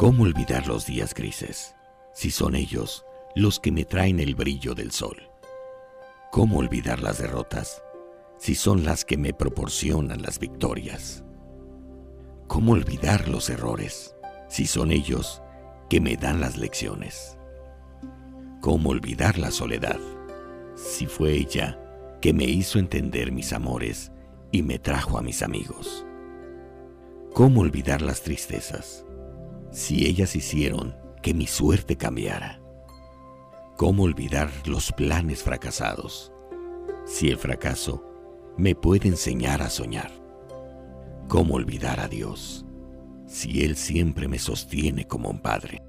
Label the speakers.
Speaker 1: ¿Cómo olvidar los días grises, si son ellos los que me traen el brillo del sol? ¿Cómo olvidar las derrotas, si son las que me proporcionan las victorias? ¿Cómo olvidar los errores, si son ellos que me dan las lecciones? ¿Cómo olvidar la soledad, si fue ella que me hizo entender mis amores y me trajo a mis amigos? ¿Cómo olvidar las tristezas, si ellas hicieron que mi suerte cambiara? ¿Cómo olvidar los planes fracasados, si el fracaso me puede enseñar a soñar? ¿Cómo olvidar a Dios, si Él siempre me sostiene como un padre?